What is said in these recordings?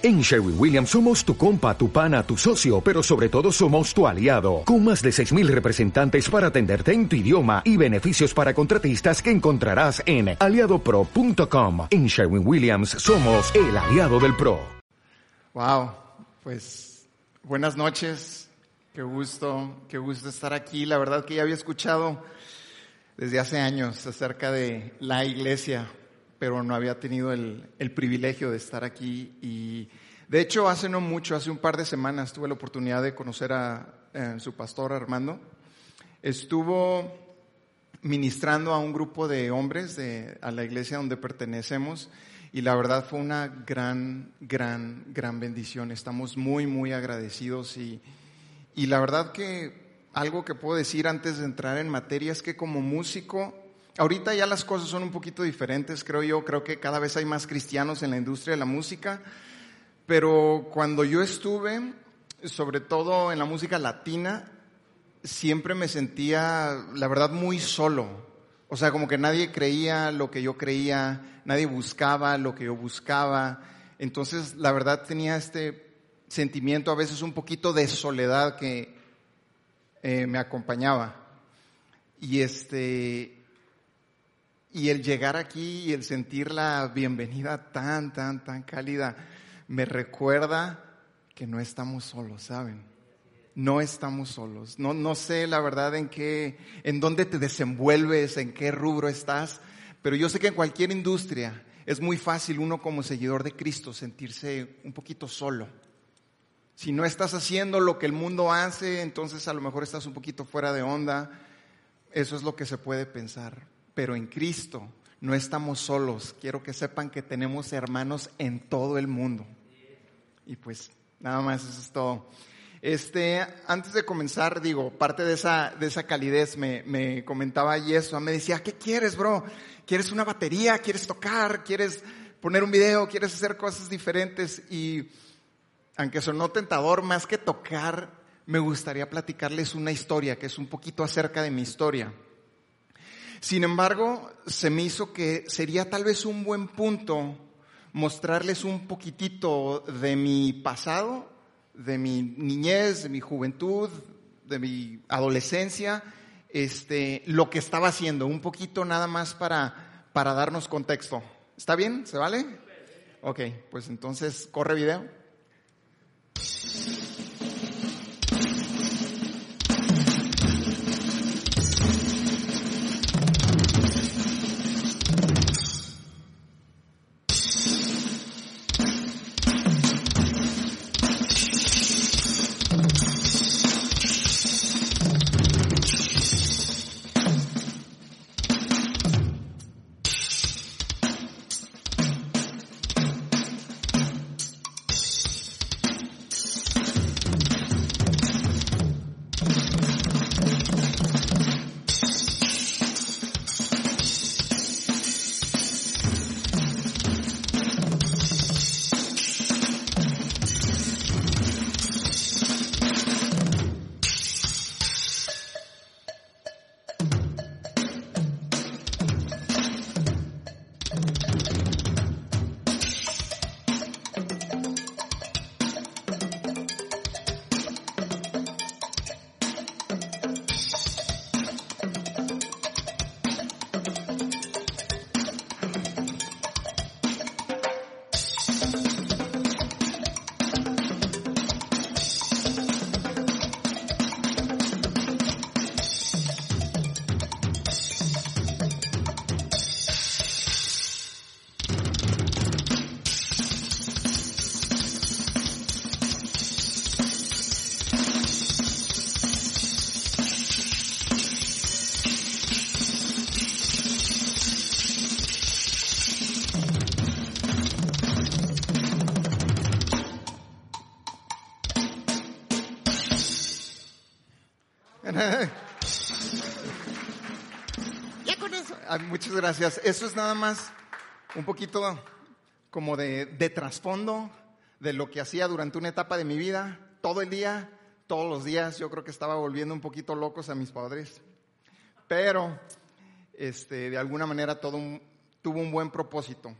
En Sherwin Williams somos tu compa, tu pana, tu socio, pero sobre todo somos tu aliado, con más de 6.000 representantes para atenderte en tu idioma y beneficios para contratistas que encontrarás en aliadopro.com. En Sherwin Williams somos el aliado del PRO. Wow, pues buenas noches, qué gusto, qué gusto estar aquí. La verdad que ya había escuchado desde hace años acerca de la iglesia, pero no había tenido el, privilegio de estar aquí. Y de hecho, hace no mucho, hace un par de semanas, tuve la oportunidad de conocer a eh, su pastor Armando. Estuvo ministrando a un grupo de hombres de, a la iglesia donde pertenecemos y la verdad fue una gran, gran, gran bendición. Estamos muy, muy agradecidos y, y la verdad que algo que puedo decir antes de entrar en materia es que como músico Ahorita ya las cosas son un poquito diferentes, creo yo. Creo que cada vez hay más cristianos en la industria de la música. Pero cuando yo estuve, sobre todo en la música latina, siempre me sentía, la verdad, muy solo. O sea, como que nadie creía lo que yo creía, nadie buscaba lo que yo buscaba. Entonces, la verdad, tenía este sentimiento a veces un poquito de soledad que eh, me acompañaba. Y este, y el llegar aquí y el sentir la bienvenida tan, tan, tan cálida, me recuerda que no estamos solos, ¿saben? No estamos solos. No, no sé la verdad en qué, en dónde te desenvuelves, en qué rubro estás, pero yo sé que en cualquier industria es muy fácil uno como seguidor de Cristo sentirse un poquito solo. Si no estás haciendo lo que el mundo hace, entonces a lo mejor estás un poquito fuera de onda. Eso es lo que se puede pensar pero en Cristo no estamos solos. Quiero que sepan que tenemos hermanos en todo el mundo. Y pues nada más, eso es todo. Este, antes de comenzar, digo, parte de esa, de esa calidez me, me comentaba Yesua, me decía, ¿qué quieres, bro? ¿Quieres una batería? ¿Quieres tocar? ¿Quieres poner un video? ¿Quieres hacer cosas diferentes? Y aunque sonó tentador, más que tocar, me gustaría platicarles una historia, que es un poquito acerca de mi historia. Sin embargo, se me hizo que sería tal vez un buen punto mostrarles un poquitito de mi pasado, de mi niñez, de mi juventud, de mi adolescencia, este, lo que estaba haciendo, un poquito nada más para, para darnos contexto. ¿Está bien? ¿Se vale? Ok, pues entonces corre video. Gracias. Eso es nada más un poquito como de, trasfondo de lo que hacía durante una etapa de mi vida, todo el día, todos los días. Yo creo que estaba volviendo un poquito locos a mis padres. Pero, este, de alguna manera todo tuvo un buen propósito.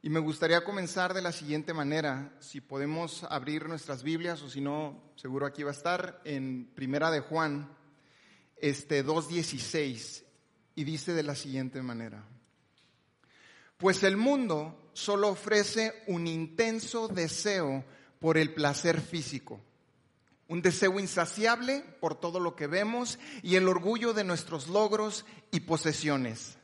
Y me gustaría comenzar de la siguiente manera, si podemos abrir nuestras Biblias o si no, seguro aquí va a estar en Primera de Juan, este 2:16 y dice de la siguiente manera: Pues el mundo solo ofrece un intenso deseo por el placer físico, un deseo insaciable por todo lo que vemos y el orgullo de nuestros logros y posesiones.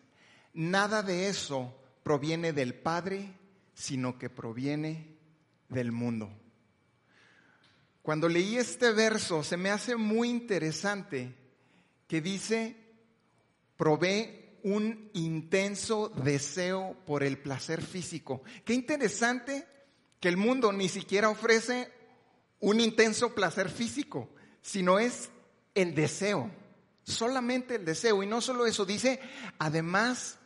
Nada de eso proviene del Padre, sino que proviene del mundo. Cuando leí este verso se me hace muy interesante que dice, provee un intenso deseo por el placer físico. Qué interesante que el mundo ni siquiera ofrece un intenso placer físico, sino es el deseo, solamente el deseo. Y no solo eso, dice, además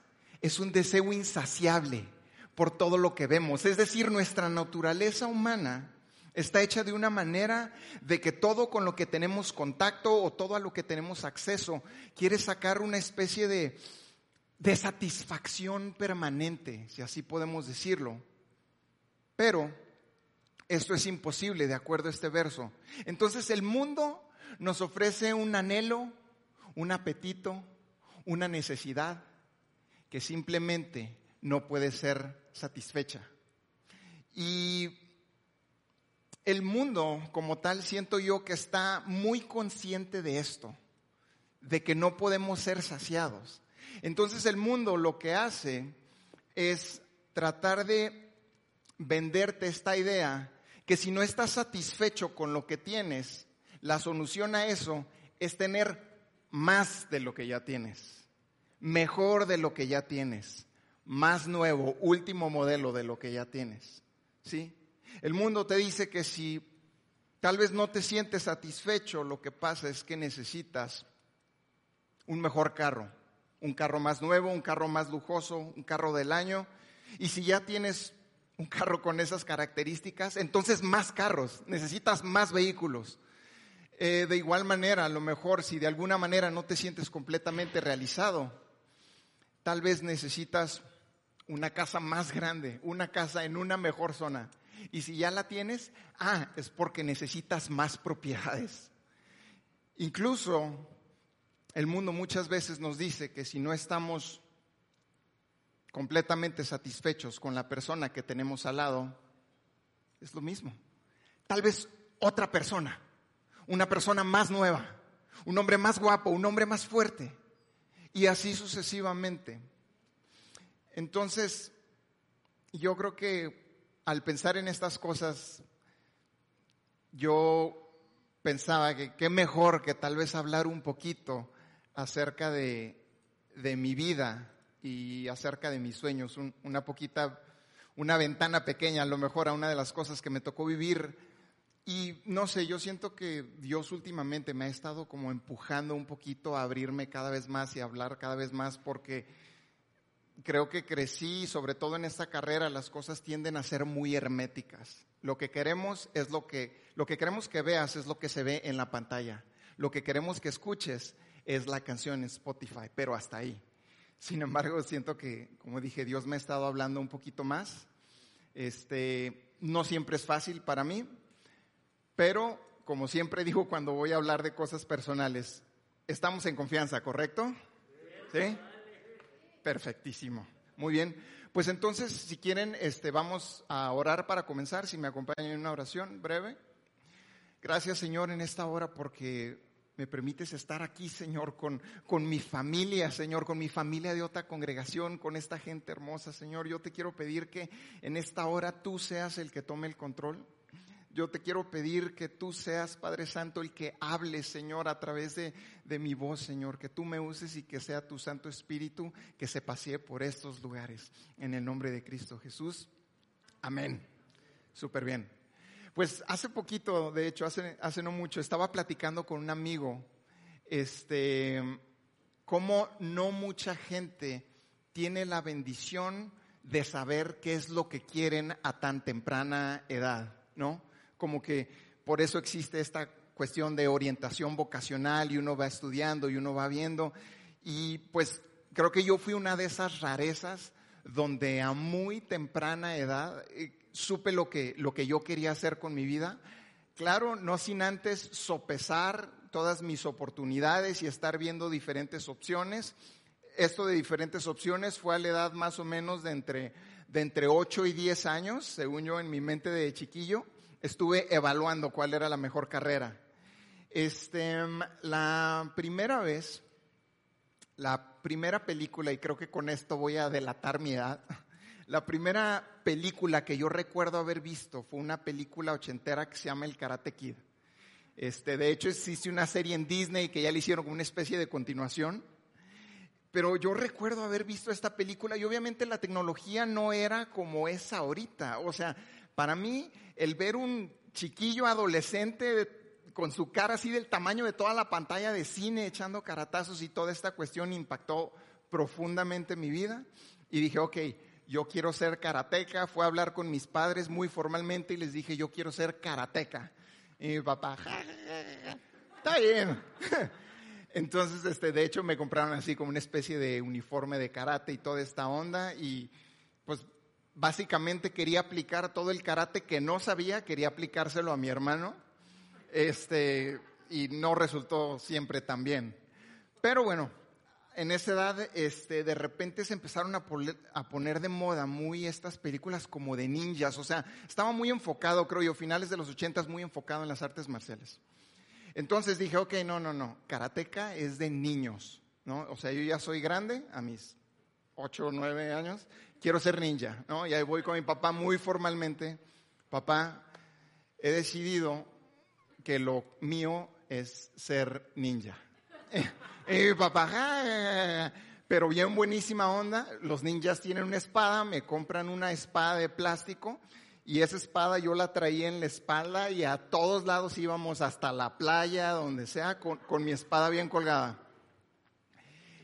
es un deseo insaciable por todo lo que vemos. Es decir, nuestra naturaleza humana está hecha de una manera de que todo con lo que tenemos contacto o todo a lo que tenemos acceso quiere sacar una especie de, de satisfacción permanente, si así podemos decirlo. Pero esto es imposible de acuerdo a este verso. Entonces el mundo nos ofrece un anhelo, un apetito, una necesidad que simplemente no puede ser satisfecha. Y el mundo como tal siento yo que está muy consciente de esto, de que no podemos ser saciados. Entonces el mundo lo que hace es tratar de venderte esta idea que si no estás satisfecho con lo que tienes, la solución a eso es tener más de lo que ya tienes mejor de lo que ya tienes, más nuevo, último modelo de lo que ya tienes. ¿Sí? El mundo te dice que si tal vez no te sientes satisfecho, lo que pasa es que necesitas un mejor carro, un carro más nuevo, un carro más lujoso, un carro del año. Y si ya tienes un carro con esas características, entonces más carros, necesitas más vehículos. Eh, de igual manera, a lo mejor si de alguna manera no te sientes completamente realizado, Tal vez necesitas una casa más grande, una casa en una mejor zona. Y si ya la tienes, ah, es porque necesitas más propiedades. Incluso el mundo muchas veces nos dice que si no estamos completamente satisfechos con la persona que tenemos al lado, es lo mismo. Tal vez otra persona, una persona más nueva, un hombre más guapo, un hombre más fuerte y así sucesivamente. Entonces, yo creo que al pensar en estas cosas, yo pensaba que qué mejor que tal vez hablar un poquito acerca de, de mi vida y acerca de mis sueños, una poquita, una ventana pequeña a lo mejor a una de las cosas que me tocó vivir. Y no sé, yo siento que Dios últimamente me ha estado como empujando un poquito a abrirme cada vez más y a hablar cada vez más porque creo que crecí, sobre todo en esta carrera, las cosas tienden a ser muy herméticas. Lo que queremos es lo que, lo que queremos que veas es lo que se ve en la pantalla. Lo que queremos que escuches es la canción en Spotify, pero hasta ahí. Sin embargo, siento que, como dije, Dios me ha estado hablando un poquito más. Este, no siempre es fácil para mí, pero, como siempre digo cuando voy a hablar de cosas personales, estamos en confianza, ¿correcto? ¿Sí? Perfectísimo. Muy bien. Pues entonces, si quieren, este, vamos a orar para comenzar. Si me acompañan en una oración breve. Gracias, Señor, en esta hora porque me permites estar aquí, Señor, con, con mi familia, Señor, con mi familia de otra congregación, con esta gente hermosa, Señor. Yo te quiero pedir que en esta hora tú seas el que tome el control yo te quiero pedir que tú seas, Padre Santo, el que hable, Señor, a través de, mi voz, Señor, que tú me uses y que sea tu Santo Espíritu que se pasee por estos lugares. En el nombre de Cristo Jesús. Amén. Súper bien. Pues hace poquito, de hecho, hace, hace no mucho, estaba platicando con un amigo, este, cómo no mucha gente tiene la bendición de saber qué es lo que quieren a tan temprana edad, ¿no? Como que por eso existe esta cuestión de orientación vocacional y uno va estudiando y uno va viendo. Y pues creo que yo fui una de esas rarezas donde a muy temprana edad eh, supe lo que, lo que yo quería hacer con mi vida. Claro, no sin antes sopesar todas mis oportunidades y estar viendo diferentes opciones. Esto de diferentes opciones fue a la edad más o menos de entre, de entre 8 y 10 años, según yo en mi mente de chiquillo. Estuve evaluando cuál era la mejor carrera. Este, la primera vez, la primera película, y creo que con esto voy a delatar mi edad, la primera película que yo recuerdo haber visto fue una película ochentera que se llama El Karate Kid. Este, de hecho, existe una serie en Disney que ya le hicieron como una especie de continuación. Pero yo recuerdo haber visto esta película y obviamente la tecnología no era como es ahorita. O sea, para mí el ver un chiquillo adolescente con su cara así del tamaño de toda la pantalla de cine echando caratazos y toda esta cuestión impactó profundamente mi vida. Y dije, ok, yo quiero ser karateca. Fue a hablar con mis padres muy formalmente y les dije, yo quiero ser karateca. Y mi papá, está bien. Entonces, este, de hecho, me compraron así como una especie de uniforme de karate y toda esta onda y pues básicamente quería aplicar todo el karate que no sabía, quería aplicárselo a mi hermano. Este, y no resultó siempre tan bien. Pero bueno, en esa edad, este, de repente se empezaron a, poner de moda muy estas películas como de ninjas. O sea, estaba muy enfocado, creo yo, finales de los ochentas, muy enfocado en las artes marciales. Entonces dije, ok, no, no, no, karateca es de niños, ¿no? O sea, yo ya soy grande, a mis ocho o nueve años, quiero ser ninja, ¿no? Y ahí voy con mi papá muy formalmente, papá, he decidido que lo mío es ser ninja. y mi papá, pero bien buenísima onda, los ninjas tienen una espada, me compran una espada de plástico y esa espada yo la traía en la espalda y a todos lados íbamos hasta la playa, donde sea, con, mi espada bien colgada.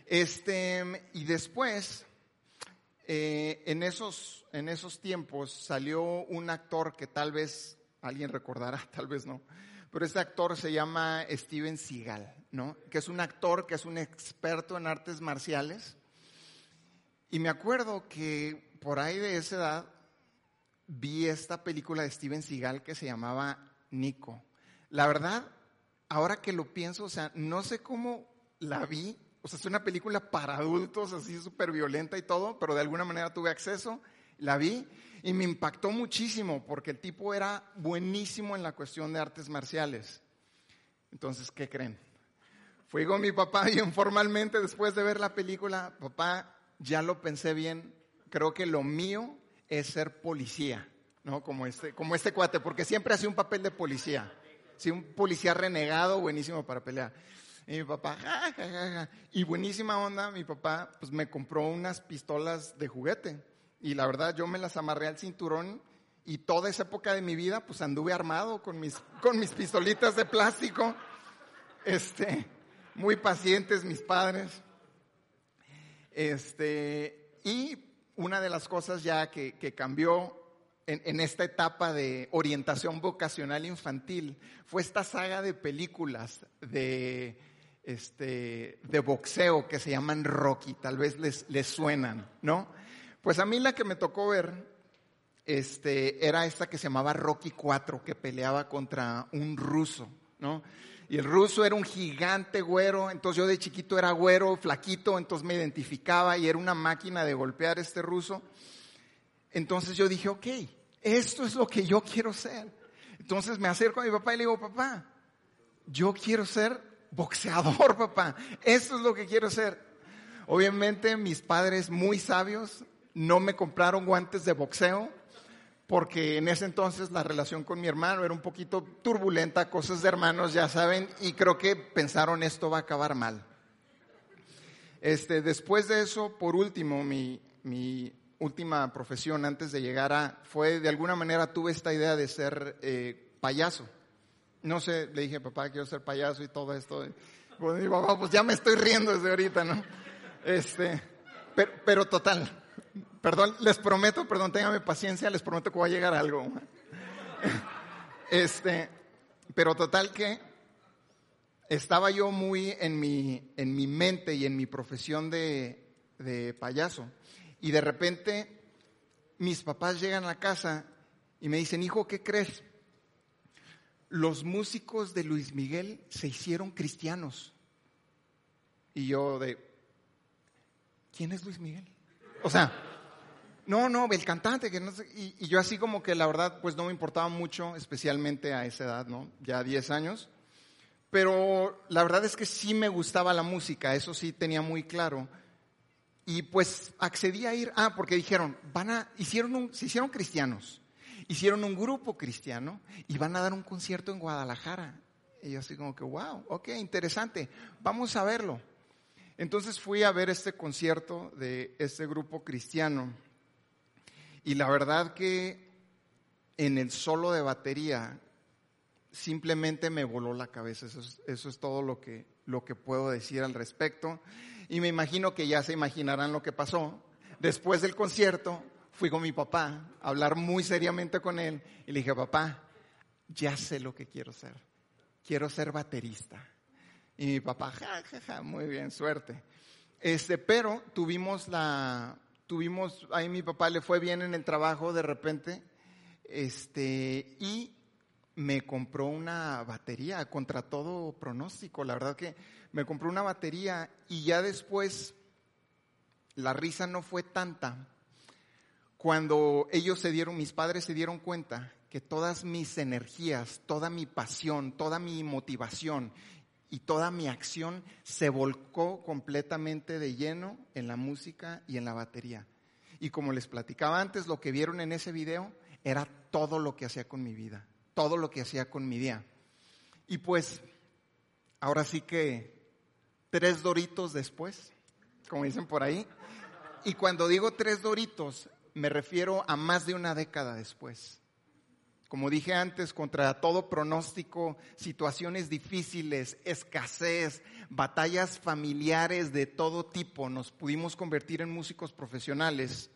Este, y después, eh, en, esos, en esos tiempos salió un actor que tal vez alguien recordará, tal vez no, pero este actor se llama Steven Seagal, ¿no? Que es un actor que es un experto en artes marciales. Y me acuerdo que por ahí de esa edad vi esta película de Steven Seagal que se llamaba Nico. La verdad, ahora que lo pienso, o sea, no sé cómo la vi. O sea, es una película para adultos, así súper violenta y todo, pero de alguna manera tuve acceso, la vi y me impactó muchísimo porque el tipo era buenísimo en la cuestión de artes marciales. Entonces, ¿qué creen? Fui con mi papá y informalmente después de ver la película, papá, ya lo pensé bien, creo que lo mío es ser policía, ¿no? Como este, como este cuate, porque siempre hacía un papel de policía. Sí, un policía renegado, buenísimo para pelear. Y mi papá, y buenísima onda, mi papá, pues me compró unas pistolas de juguete. Y la verdad, yo me las amarré al cinturón y toda esa época de mi vida, pues anduve armado con mis, con mis pistolitas de plástico. Este, muy pacientes mis padres. Este, y una de las cosas ya que, cambió en, esta etapa de orientación vocacional infantil fue esta saga de películas de, este, de boxeo que se llaman Rocky, tal vez les, les suenan, ¿no? Pues a mí la que me tocó ver este, era esta que se llamaba Rocky 4, que peleaba contra un ruso, ¿no? Y el ruso era un gigante güero, entonces yo de chiquito era güero, flaquito, entonces me identificaba y era una máquina de golpear este ruso. Entonces yo dije, ok, esto es lo que yo quiero ser. Entonces me acerco a mi papá y le digo, papá, yo quiero ser boxeador, papá. Esto es lo que quiero ser. Obviamente mis padres muy sabios no me compraron guantes de boxeo porque en ese entonces la relación con mi hermano era un poquito turbulenta, cosas de hermanos, ya saben, y creo que pensaron esto va a acabar mal. Este, después de eso, por último, mi, mi última profesión antes de llegar a, fue de alguna manera tuve esta idea de ser eh, payaso. No sé, le dije, papá, quiero ser payaso y todo esto. Pues mi papá, pues ya me estoy riendo desde ahorita, ¿no? Este, pero, pero total, Perdón, les prometo, perdón, ténganme paciencia, les prometo que va a llegar algo. Este, pero total que estaba yo muy en mi, en mi mente y en mi profesión de, de payaso. Y de repente mis papás llegan a la casa y me dicen, hijo, ¿qué crees? Los músicos de Luis Miguel se hicieron cristianos. Y yo de, ¿quién es Luis Miguel? O sea, no, no, el cantante, que no sé, y, yo así como que la verdad pues no me importaba mucho, especialmente a esa edad, ¿no? Ya 10 años. Pero la verdad es que sí me gustaba la música, eso sí tenía muy claro. Y pues accedí a ir, ah, porque dijeron, van a, hicieron se hicieron cristianos, hicieron un grupo cristiano y van a dar un concierto en Guadalajara. Y yo así como que, wow, ok, interesante, vamos a verlo. Entonces fui a ver este concierto de este grupo cristiano y la verdad que en el solo de batería simplemente me voló la cabeza. Eso es, eso es todo lo que, lo que puedo decir al respecto. Y me imagino que ya se imaginarán lo que pasó. Después del concierto, fui con mi papá a hablar muy seriamente con él y le dije, papá, ya sé lo que quiero ser. Quiero ser baterista. Y mi papá, ja, muy bien, suerte. Este, pero tuvimos la, tuvimos, ahí mi papá le fue bien en el trabajo de repente, este, y me compró una batería contra todo pronóstico. La verdad que me compró una batería y ya después la risa no fue tanta. Cuando ellos se dieron, mis padres se dieron cuenta que todas mis energías, toda mi pasión, toda mi motivación y toda mi acción se volcó completamente de lleno en la música y en la batería. Y como les platicaba antes, lo que vieron en ese video era todo lo que hacía con mi vida todo lo que hacía con mi día. Y pues, ahora sí que tres doritos después, como dicen por ahí, y cuando digo tres doritos, me refiero a más de una década después. Como dije antes, contra todo pronóstico, situaciones difíciles, escasez, batallas familiares de todo tipo, nos pudimos convertir en músicos profesionales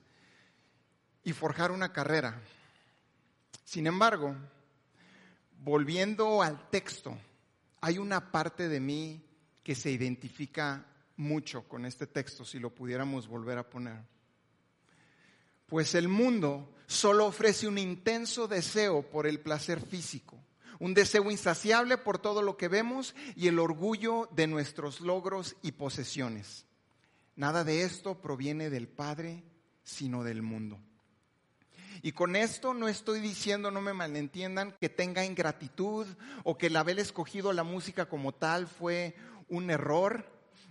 y forjar una carrera. Sin embargo, volviendo al texto, hay una parte de mí que se identifica mucho con este texto, si lo pudiéramos volver a poner. Pues el mundo solo ofrece un intenso deseo por el placer físico, un deseo insaciable por todo lo que vemos y el orgullo de nuestros logros y posesiones. Nada de esto proviene del Padre, sino del mundo. Y con esto no estoy diciendo, no me malentiendan, que tenga ingratitud o que el haber escogido la música como tal fue un error.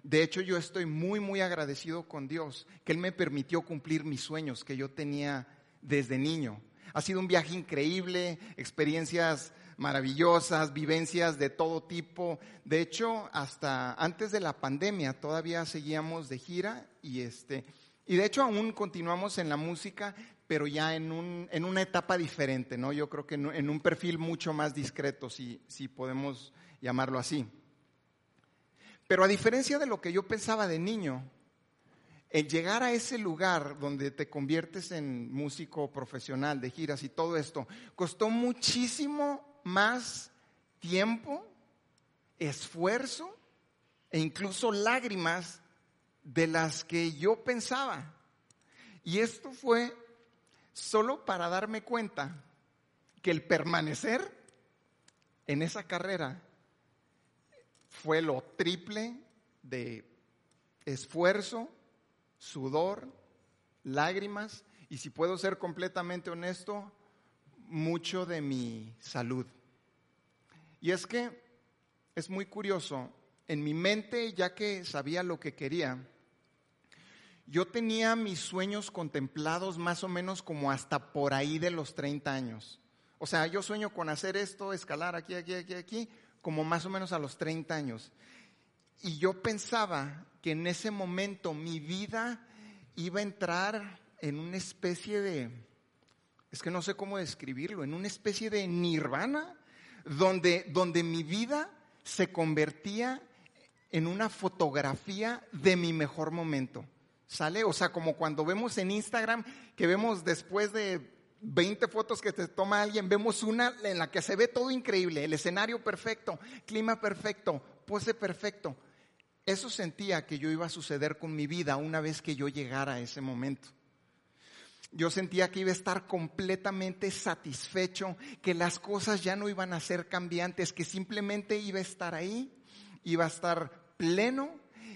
De hecho, yo estoy muy, muy agradecido con Dios, que Él me permitió cumplir mis sueños que yo tenía desde niño. Ha sido un viaje increíble, experiencias maravillosas, vivencias de todo tipo. De hecho, hasta antes de la pandemia todavía seguíamos de gira y este y de hecho aún continuamos en la música, pero ya en, un, en una etapa diferente, ¿no? Yo creo que en, un perfil mucho más discreto, si, si podemos llamarlo así. Pero a diferencia de lo que yo pensaba de niño, el llegar a ese lugar donde te conviertes en músico profesional de giras y todo esto, costó muchísimo más tiempo, esfuerzo e incluso lágrimas de las que yo pensaba. Y esto fue solo para darme cuenta que el permanecer en esa carrera fue lo triple de esfuerzo, sudor, lágrimas y si puedo ser completamente honesto, mucho de mi salud. Y es que es muy curioso, en mi mente, ya que sabía lo que quería, yo tenía mis sueños contemplados más o menos como hasta por ahí de los 30 años. O sea, yo sueño con hacer esto, escalar aquí, aquí, aquí, aquí, como más o menos a los 30 años. Y yo pensaba que en ese momento mi vida iba a entrar en una especie de, es que no sé cómo describirlo, en una especie de nirvana, donde, donde mi vida se convertía en una fotografía de mi mejor momento. ¿Sale? O sea, como cuando vemos en Instagram, que vemos después de 20 fotos que te toma alguien, vemos una en la que se ve todo increíble, el escenario perfecto, clima perfecto, pose perfecto. Eso sentía que yo iba a suceder con mi vida una vez que yo llegara a ese momento. Yo sentía que iba a estar completamente satisfecho, que las cosas ya no iban a ser cambiantes, que simplemente iba a estar ahí, iba a estar pleno,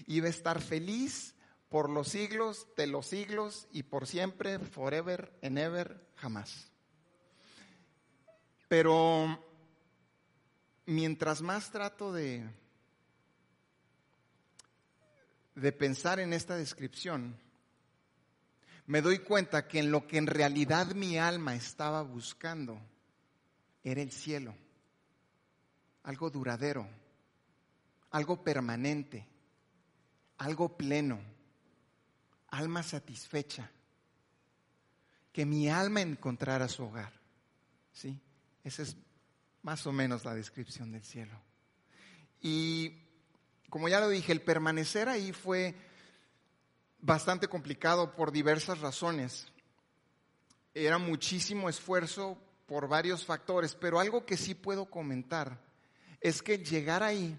iba a estar feliz por los siglos de los siglos y por siempre, forever and ever, jamás. Pero mientras más trato de, de pensar en esta descripción, me doy cuenta que en lo que en realidad mi alma estaba buscando era el cielo, algo duradero, algo permanente, algo pleno, alma satisfecha, que mi alma encontrara su hogar. ¿Sí? Esa es más o menos la descripción del cielo. Y como ya lo dije, el permanecer ahí fue bastante complicado por diversas razones. Era muchísimo esfuerzo por varios factores, pero algo que sí puedo comentar es que llegar ahí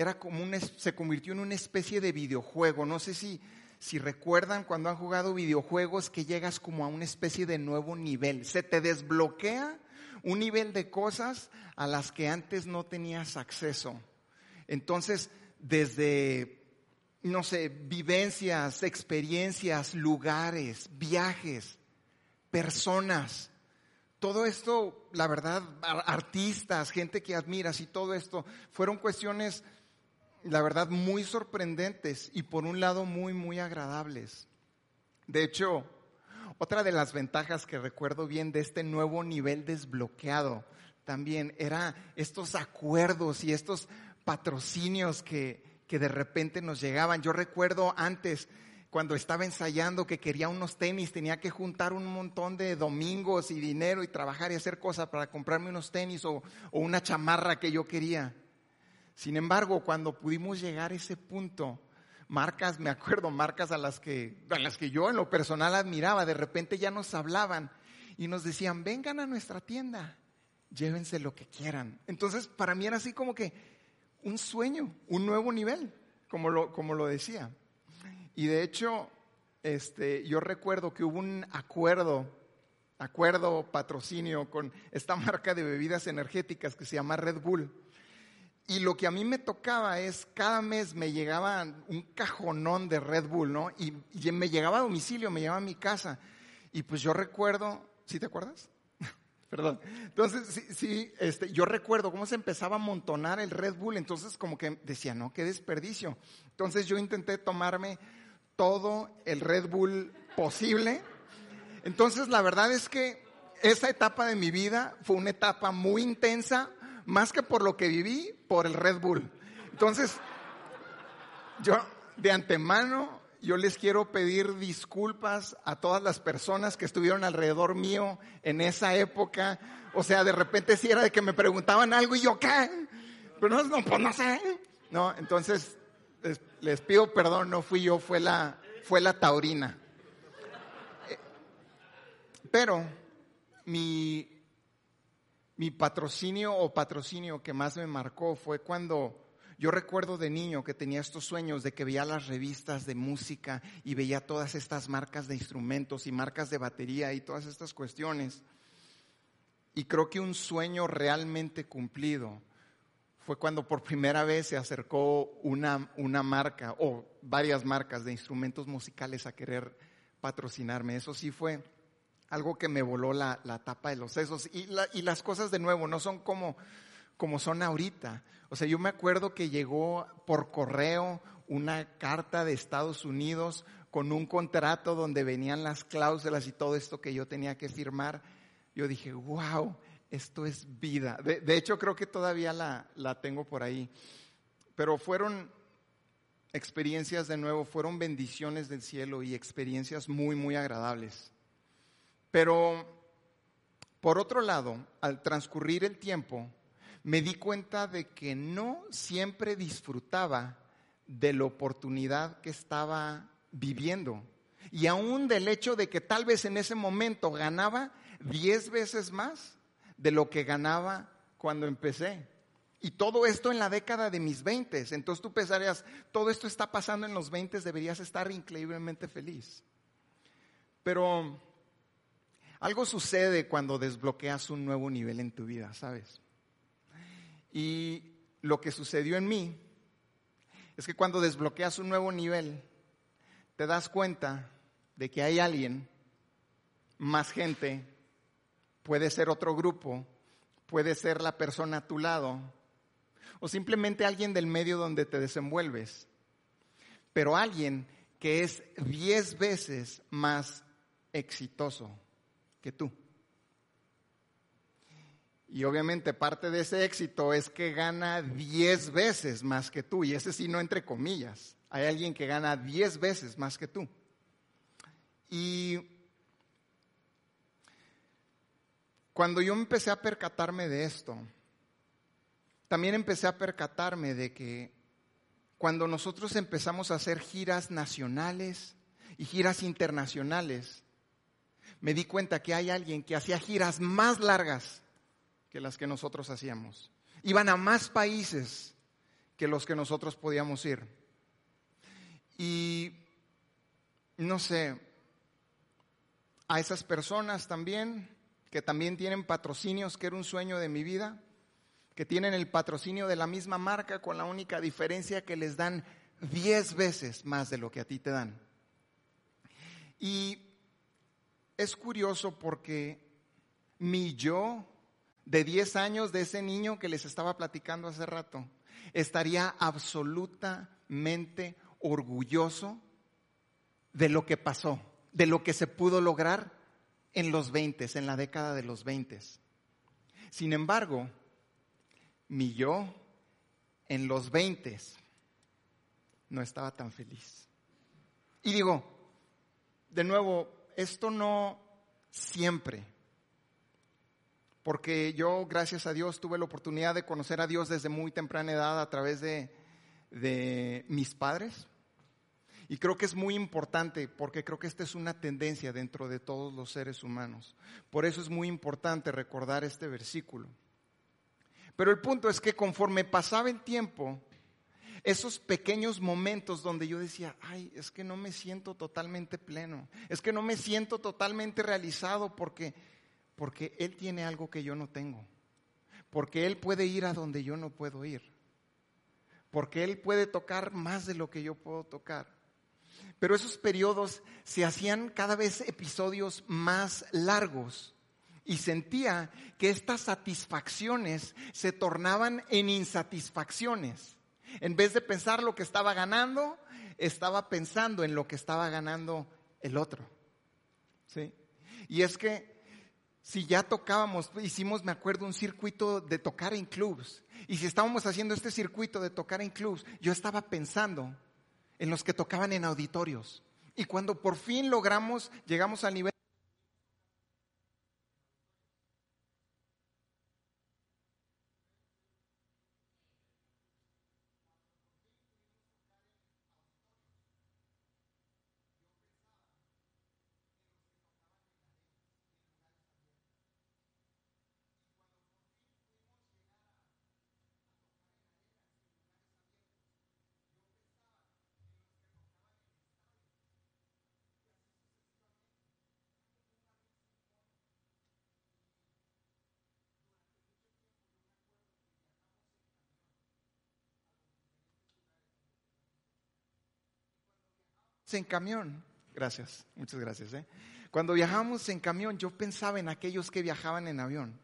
era como un, se convirtió en una especie de videojuego. No sé si, si recuerdan cuando han jugado videojuegos que llegas como a una especie de nuevo nivel. Se te desbloquea un nivel de cosas a las que antes no tenías acceso. Entonces, desde no sé, vivencias, experiencias, lugares, viajes, personas. Todo esto, la verdad, artistas, gente que admiras y todo esto, fueron cuestiones, la verdad, muy sorprendentes y por un lado muy, muy agradables. De hecho, otra de las ventajas que recuerdo bien de este nuevo nivel desbloqueado también era estos acuerdos y estos patrocinios que, que de repente nos llegaban. Yo recuerdo antes, cuando estaba ensayando, que quería unos tenis, tenía que juntar un montón de domingos y dinero y trabajar y hacer cosas para comprarme unos tenis o, una chamarra que yo quería. Sin embargo, cuando pudimos llegar a ese punto, marcas, me acuerdo, marcas a las que, a las que yo en lo personal admiraba, de repente ya nos hablaban y nos decían, vengan a nuestra tienda, llévense lo que quieran. Entonces, para mí era así como que, un sueño, un nuevo nivel, como lo, como lo decía. Y de hecho, este, yo recuerdo que hubo un acuerdo, acuerdo, patrocinio con esta marca de bebidas energéticas que se llama Red Bull. Y lo que a mí me tocaba es, cada mes me llegaba un cajonón de Red Bull, ¿no? Y, me llegaba a domicilio, me llegaba a mi casa. Y pues yo recuerdo, ¿sí te acuerdas? Perdón. Entonces, sí, sí, este, yo recuerdo cómo se empezaba a amontonar el Red Bull, entonces como que decía, no, qué desperdicio. Entonces yo intenté tomarme todo el Red Bull posible. Entonces la verdad es que esa etapa de mi vida fue una etapa muy intensa, más que por lo que viví, por el Red Bull. Entonces, yo de antemano yo les quiero pedir disculpas a todas las personas que estuvieron alrededor mío en esa época. O sea, de repente si era de que me preguntaban algo y yo, ¿qué? Pero no, pues no sé. No, entonces les, pido perdón, no fui yo, fue la, fue la taurina. Eh, pero mi, mi patrocinio o patrocinio que más me marcó fue cuando yo recuerdo de niño que tenía estos sueños de que veía las revistas de música y veía todas estas marcas de instrumentos y marcas de batería y todas estas cuestiones. Y creo que un sueño realmente cumplido fue cuando por primera vez se acercó una, una marca o varias marcas de instrumentos musicales a querer patrocinarme. Eso sí fue algo que me voló la, la tapa de los sesos. Y, y las cosas de nuevo no son como como son ahorita. O sea, yo me acuerdo que llegó por correo una carta de Estados Unidos con un contrato donde venían las cláusulas y todo esto que yo tenía que firmar. Yo dije, wow, esto es vida. De, hecho, creo que todavía la, la tengo por ahí. Pero fueron experiencias de nuevo, fueron bendiciones del cielo y experiencias muy, muy agradables. Pero, por otro lado, al transcurrir el tiempo, me di cuenta de que no siempre disfrutaba de la oportunidad que estaba viviendo. Y aún del hecho de que tal vez en ese momento ganaba diez veces más de lo que ganaba cuando empecé. Y todo esto en la década de mis veintes. Entonces tú pensarías, todo esto está pasando en los veintes, deberías estar increíblemente feliz. Pero algo sucede cuando desbloqueas un nuevo nivel en tu vida, ¿sabes? Y lo que sucedió en mí es que cuando desbloqueas un nuevo nivel, te das cuenta de que hay alguien, más gente, puede ser otro grupo, puede ser la persona a tu lado, o simplemente alguien del medio donde te desenvuelves, pero alguien que es diez veces más exitoso que tú. Y obviamente parte de ese éxito es que gana diez veces más que tú, y ese sí no entre comillas. Hay alguien que gana diez veces más que tú. Y cuando yo empecé a percatarme de esto, también empecé a percatarme de que cuando nosotros empezamos a hacer giras nacionales y giras internacionales, me di cuenta que hay alguien que hacía giras más largas que las que nosotros hacíamos. Iban a más países que los que nosotros podíamos ir. Y no sé, a esas personas también, que también tienen patrocinios, que era un sueño de mi vida, que tienen el patrocinio de la misma marca con la única diferencia que les dan 10 veces más de lo que a ti te dan. Y es curioso porque mi yo de 10 años de ese niño que les estaba platicando hace rato estaría absolutamente orgulloso de lo que pasó, de lo que se pudo lograr en los 20, en la década de los 20. Sin embargo, mi yo en los 20 no estaba tan feliz. Y digo, de nuevo, esto no siempre, porque yo, gracias a Dios, tuve la oportunidad de conocer a Dios desde muy temprana edad a través de, de mis padres. Y creo que es muy importante porque creo que esta es una tendencia dentro de todos los seres humanos. Por eso es muy importante recordar este versículo. Pero el punto es que conforme pasaba el tiempo, esos pequeños momentos donde yo decía, ay, es que no me siento totalmente pleno, es que no me siento totalmente realizado porque, porque Él tiene algo que yo no tengo, porque Él puede ir a donde yo no puedo ir, porque Él puede tocar más de lo que yo puedo tocar. Pero esos periodos se hacían cada vez episodios más largos y sentía que estas satisfacciones se tornaban en insatisfacciones. En vez de pensar lo que estaba ganando, estaba pensando en lo que estaba ganando el otro. ¿Sí? Y es que si ya tocábamos, hicimos, me acuerdo, un circuito de tocar en clubs. Y si estábamos haciendo este circuito de tocar en clubs, yo estaba pensando en los que tocaban en auditorios. Y cuando por fin logramos, llegamos al nivel en camión, gracias, muchas gracias. ¿eh? Cuando viajamos en camión, yo pensaba en aquellos que viajaban en avión.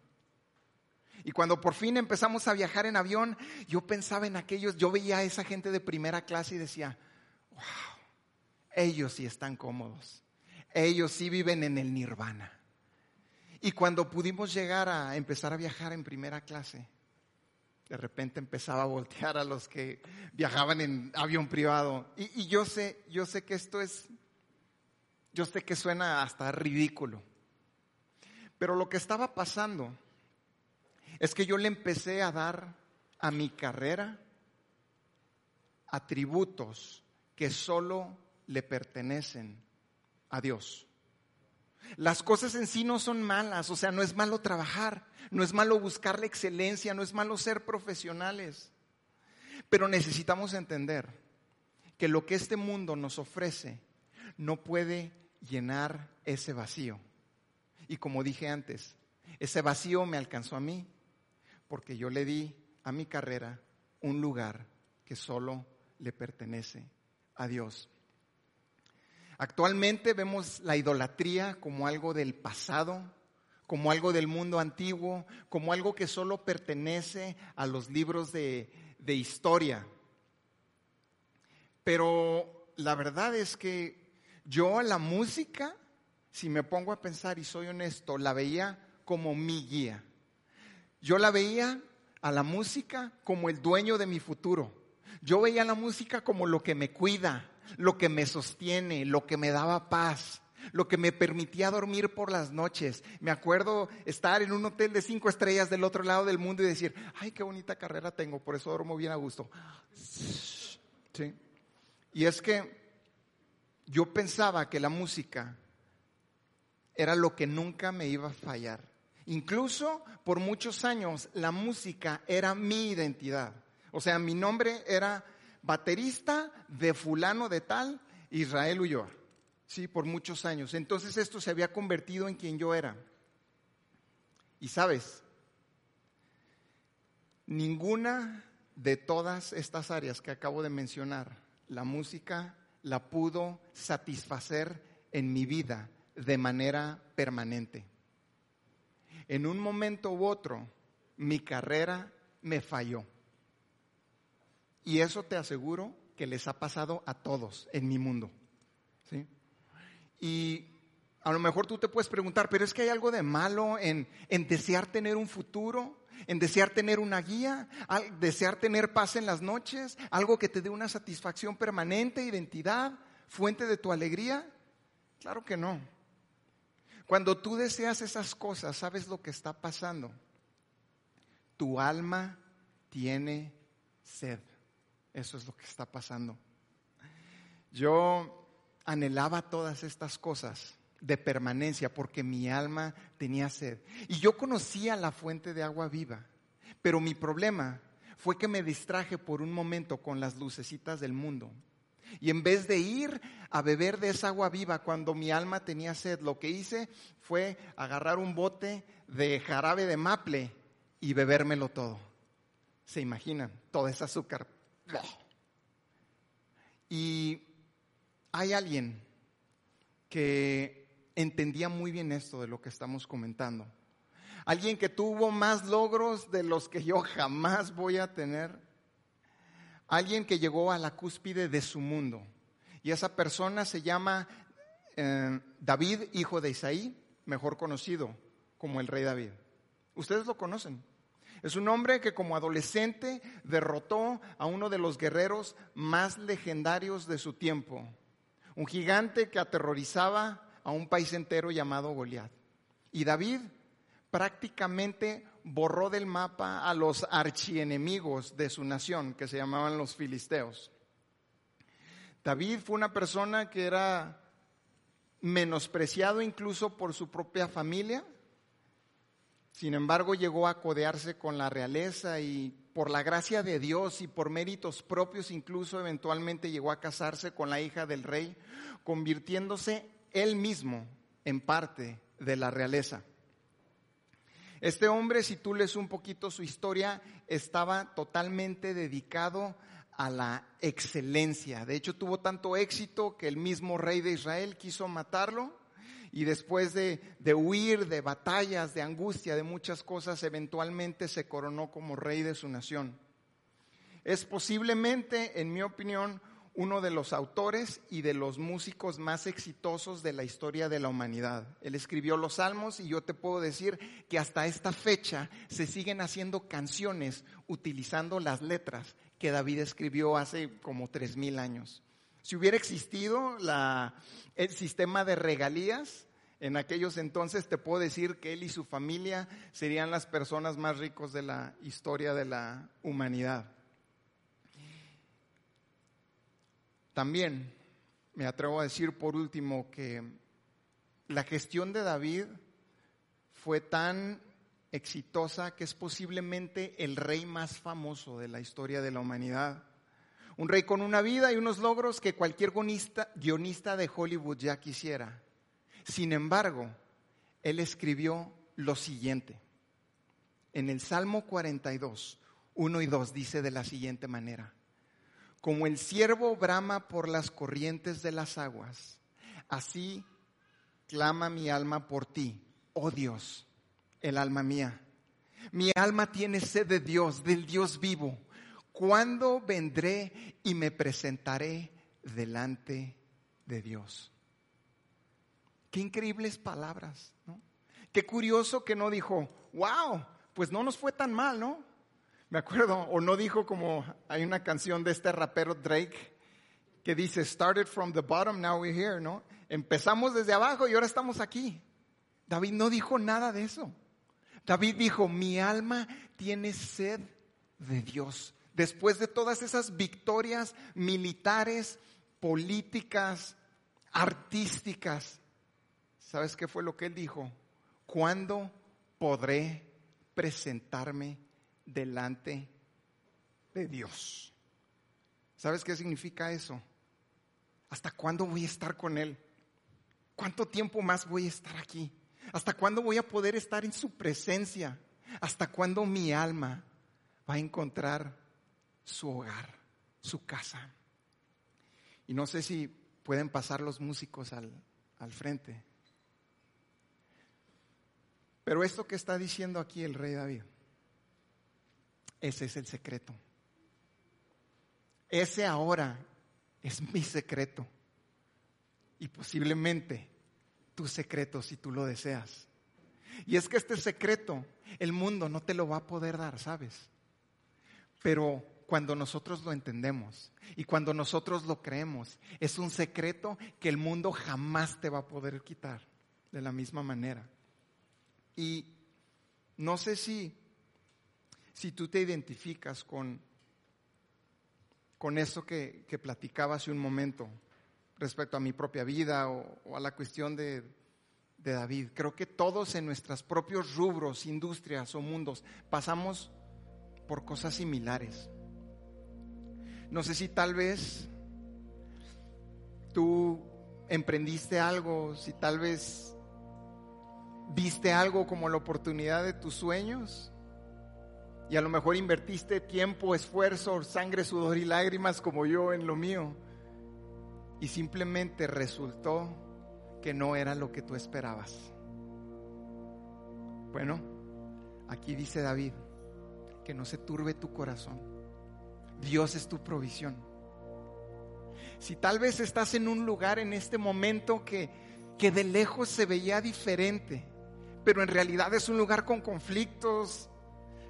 Y cuando por fin empezamos a viajar en avión, yo pensaba en aquellos, yo veía a esa gente de primera clase y decía, wow, ellos sí están cómodos, ellos sí viven en el nirvana. Y cuando pudimos llegar a empezar a viajar en primera clase, de repente empezaba a voltear a los que viajaban en avión privado. Y, yo sé, yo sé que esto es, yo sé que suena hasta ridículo. Pero lo que estaba pasando es que yo le empecé a dar a mi carrera atributos que solo le pertenecen a Dios. Las cosas en sí no son malas, o sea, no es malo trabajar, no es malo buscar la excelencia, no es malo ser profesionales. Pero necesitamos entender que lo que este mundo nos ofrece no puede llenar ese vacío. Y como dije antes, ese vacío me alcanzó a mí porque yo le di a mi carrera un lugar que solo le pertenece a Dios. Actualmente vemos la idolatría como algo del pasado, como algo del mundo antiguo, como algo que solo pertenece a los libros de, de historia. Pero la verdad es que yo la música, si me pongo a pensar y soy honesto, la veía como mi guía. Yo la veía a la música como el dueño de mi futuro. Yo veía la música como lo que me cuida, lo que me sostiene, lo que me daba paz, lo que me permitía dormir por las noches. Me acuerdo estar en un hotel de cinco estrellas del otro lado del mundo y decir, ay, qué bonita carrera tengo, por eso duermo bien a gusto. Sí. Y es que yo pensaba que la música era lo que nunca me iba a fallar. Incluso por muchos años la música era mi identidad. O sea, mi nombre era baterista de fulano de tal, Israel Ulloa. Sí, por muchos años. Entonces esto se había convertido en quien yo era. Y sabes, ninguna de todas estas áreas que acabo de mencionar, la música la pudo satisfacer en mi vida de manera permanente. En un momento u otro, mi carrera me falló. Y eso te aseguro que les ha pasado a todos en mi mundo. ¿sí? Y a lo mejor tú te puedes preguntar, pero es que hay algo de malo en, en desear tener un futuro, en desear tener una guía, desear tener paz en las noches, algo que te dé una satisfacción permanente, identidad, fuente de tu alegría. Claro que no. Cuando tú deseas esas cosas, ¿sabes lo que está pasando? Tu alma tiene sed. Eso es lo que está pasando. Yo anhelaba todas estas cosas de permanencia porque mi alma tenía sed. Y yo conocía la fuente de agua viva, pero mi problema fue que me distraje por un momento con las lucecitas del mundo. Y en vez de ir a beber de esa agua viva cuando mi alma tenía sed, lo que hice fue agarrar un bote de jarabe de maple y bebérmelo todo. ¿Se imaginan? Todo ese azúcar. Y hay alguien que entendía muy bien esto de lo que estamos comentando. Alguien que tuvo más logros de los que yo jamás voy a tener. Alguien que llegó a la cúspide de su mundo. Y esa persona se llama eh, David, hijo de Isaí, mejor conocido como el rey David. Ustedes lo conocen. Es un hombre que como adolescente derrotó a uno de los guerreros más legendarios de su tiempo, un gigante que aterrorizaba a un país entero llamado Goliat. Y David prácticamente borró del mapa a los archienemigos de su nación, que se llamaban los filisteos. David fue una persona que era menospreciado incluso por su propia familia. Sin embargo, llegó a codearse con la realeza y por la gracia de Dios y por méritos propios incluso eventualmente llegó a casarse con la hija del rey, convirtiéndose él mismo en parte de la realeza. Este hombre, si tú lees un poquito su historia, estaba totalmente dedicado a la excelencia. De hecho, tuvo tanto éxito que el mismo rey de Israel quiso matarlo y después de, huir de batallas, de angustia, de muchas cosas, eventualmente se coronó como rey de su nación. Es posiblemente, en mi opinión, uno de los autores y de los músicos más exitosos de la historia de la humanidad. Él escribió los salmos y yo te puedo decir que hasta esta fecha se siguen haciendo canciones utilizando las letras que David escribió hace como tres mil años. Si hubiera existido el sistema de regalías, en aquellos entonces te puedo decir que él y su familia serían las personas más ricos de la historia de la humanidad. También me atrevo a decir por último que la gestión de David fue tan exitosa que es posiblemente el rey más famoso de la historia de la humanidad. Un rey con una vida y unos logros que cualquier guionista, guionista de Hollywood ya quisiera. Sin embargo, él escribió lo siguiente. En el Salmo 42, 1 y 2 dice de la siguiente manera, como el siervo brama por las corrientes de las aguas, así clama mi alma por ti, oh Dios, el alma mía. Mi alma tiene sed de Dios, del Dios vivo. ¿Cuándo vendré y me presentaré delante de Dios? Qué increíbles palabras, ¿no? Qué curioso que no dijo, wow, pues no nos fue tan mal, ¿no? Me acuerdo, o no dijo como hay una canción de este rapero Drake que dice, started from the bottom, now we're here, ¿no? Empezamos desde abajo y ahora estamos aquí. David no dijo nada de eso. David dijo, mi alma tiene sed de Dios. Después de todas esas victorias militares, políticas, artísticas, ¿sabes qué fue lo que él dijo? ¿Cuándo podré presentarme delante de Dios? ¿Sabes qué significa eso? ¿Hasta cuándo voy a estar con Él? ¿Cuánto tiempo más voy a estar aquí? ¿Hasta cuándo voy a poder estar en su presencia? ¿Hasta cuándo mi alma va a encontrar su hogar, su casa? Y no sé si pueden pasar los músicos al, al frente. Pero esto que está diciendo aquí el rey David, ese es el secreto. Ese ahora es mi secreto. Y posiblemente tu secreto si tú lo deseas. Y es que este secreto el mundo no te lo va a poder dar, ¿sabes? Pero cuando nosotros lo entendemos y cuando nosotros lo creemos, es un secreto que el mundo jamás te va a poder quitar de la misma manera. Y no sé si, si tú te identificas con, con eso que, que platicaba hace un momento respecto a mi propia vida o, a la cuestión de, de David. Creo que todos en nuestros propios rubros, industrias o mundos pasamos por cosas similares. No sé si tal vez tú emprendiste algo, si tal vez viste algo como la oportunidad de tus sueños y a lo mejor invertiste tiempo, esfuerzo, sangre, sudor y lágrimas como yo en lo mío y simplemente resultó que no era lo que tú esperabas. Bueno, aquí dice David que no se turbe tu corazón. Dios es tu provisión. Si tal vez estás en un lugar en este momento que, que de lejos se veía diferente, pero en realidad es un lugar con conflictos,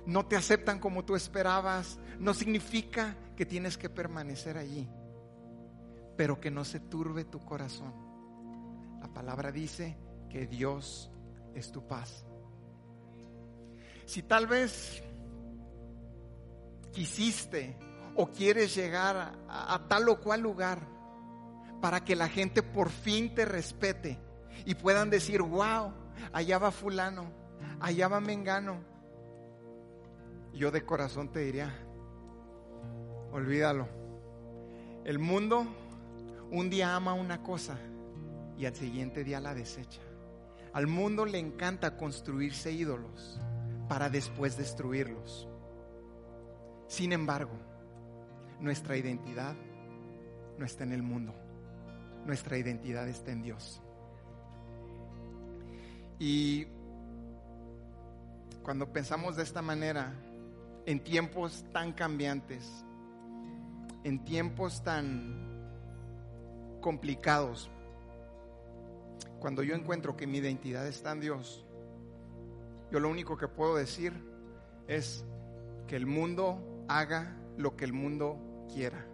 no te aceptan como tú esperabas, no significa que tienes que permanecer allí, pero que no se turbe tu corazón. La palabra dice que Dios es tu paz. Si tal vez quisiste o quieres llegar a, tal o cual lugar para que la gente por fin te respete y puedan decir, wow, allá va fulano, allá va mengano. Yo de corazón te diría, olvídalo. El mundo un día ama una cosa y al siguiente día la desecha. Al mundo le encanta construirse ídolos para después destruirlos. Sin embargo, nuestra identidad no está en el mundo, nuestra identidad está en Dios. Y cuando pensamos de esta manera, en tiempos tan cambiantes, en tiempos tan complicados, cuando yo encuentro que mi identidad está en Dios, yo lo único que puedo decir es que el mundo haga lo que el mundo quiera.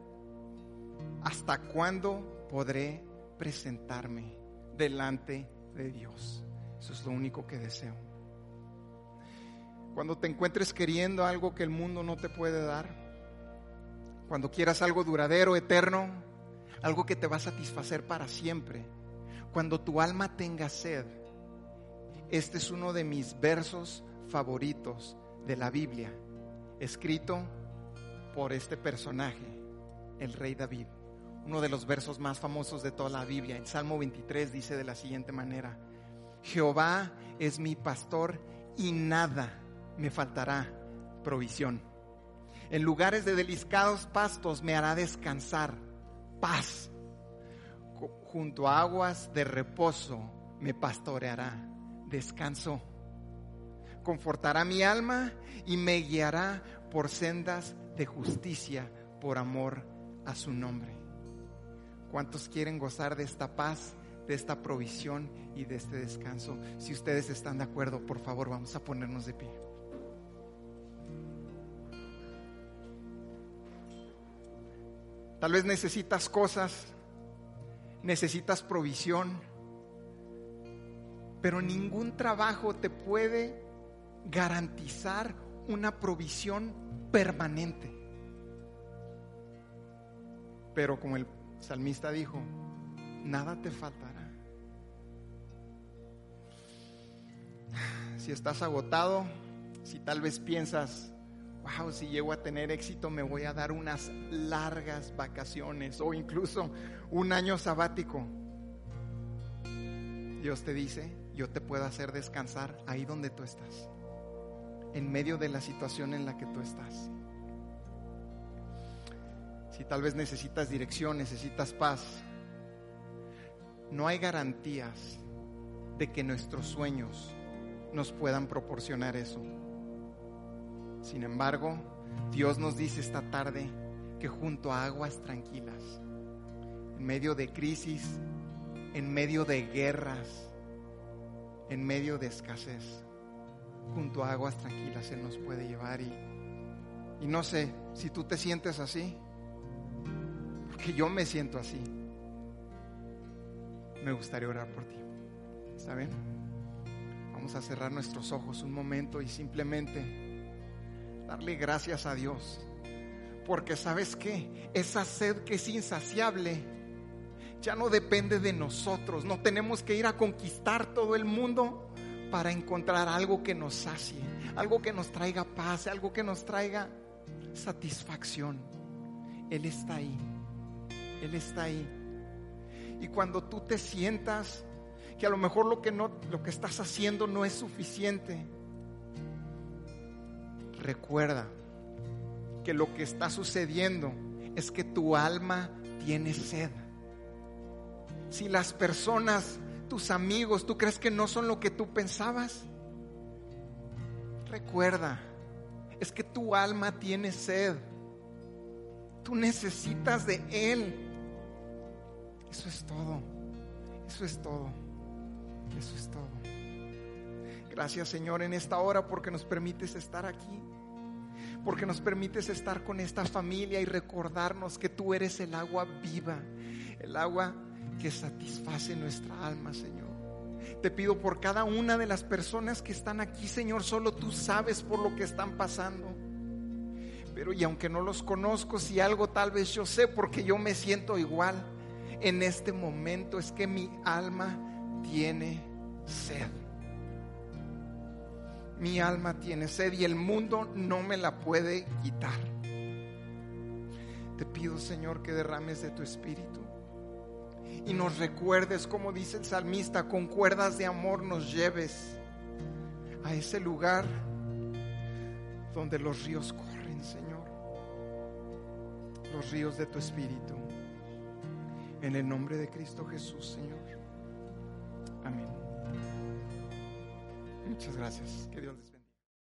¿Hasta cuándo podré presentarme delante de Dios? Eso es lo único que deseo. Cuando te encuentres queriendo algo que el mundo no te puede dar, cuando quieras algo duradero, eterno, algo que te va a satisfacer para siempre, cuando tu alma tenga sed, este es uno de mis versos favoritos de la Biblia, escrito por este personaje, el rey David. uno de los versos más famosos de toda la Biblia. En Salmo 23 dice de la siguiente manera, Jehová es mi pastor y nada me faltará provisión. En lugares de deliscados pastos me hará descansar, paz. Junto a aguas de reposo me pastoreará, descanso. Confortará mi alma y me guiará por sendas de justicia por amor a su nombre. ¿Cuántos quieren gozar de esta paz, de esta provisión y de este descanso? Si ustedes están de acuerdo, por favor, vamos a ponernos de pie. Tal vez necesitas cosas, necesitas provisión, pero ningún trabajo te puede garantizar una provisión permanente. Pero como el salmista dijo, nada te faltará. Si estás agotado, si tal vez piensas, wow, si llego a tener éxito me voy a dar unas largas vacaciones o incluso un año sabático. Dios te dice, yo te puedo hacer descansar ahí donde tú estás, en medio de la situación en la que tú estás si tal vez necesitas dirección, necesitas paz, no hay garantías de que nuestros sueños nos puedan proporcionar eso. Sin embargo, Dios nos dice esta tarde que junto a aguas tranquilas, en medio de crisis, en medio de guerras, en medio de escasez, junto a aguas tranquilas Él nos puede llevar y, y no sé si tú te sientes así que yo me siento así. Me gustaría orar por ti. ¿Saben? Vamos a cerrar nuestros ojos un momento y simplemente darle gracias a Dios. Porque sabes que esa sed que es insaciable ya no depende de nosotros. No tenemos que ir a conquistar todo el mundo para encontrar algo que nos sacie, algo que nos traiga paz, algo que nos traiga satisfacción. Él está ahí. Él está ahí. Y cuando tú te sientas que a lo mejor lo que no lo que estás haciendo no es suficiente, recuerda que lo que está sucediendo es que tu alma tiene sed. Si las personas, tus amigos, tú crees que no son lo que tú pensabas, recuerda, es que tu alma tiene sed. Tú necesitas de Él. Eso es todo. Eso es todo. Eso es todo. Gracias Señor en esta hora porque nos permites estar aquí. Porque nos permites estar con esta familia y recordarnos que tú eres el agua viva. El agua que satisface nuestra alma, Señor. Te pido por cada una de las personas que están aquí, Señor, solo tú sabes por lo que están pasando. Pero y aunque no los conozco, si algo tal vez yo sé porque yo me siento igual en este momento es que mi alma tiene sed. Mi alma tiene sed y el mundo no me la puede quitar. Te pido, Señor, que derrames de tu espíritu y nos recuerdes, como dice el salmista, con cuerdas de amor nos lleves a ese lugar donde los ríos corren, Señor. Los ríos de tu espíritu. En el nombre de Cristo Jesús, Señor. Muchas gracias. Que Dios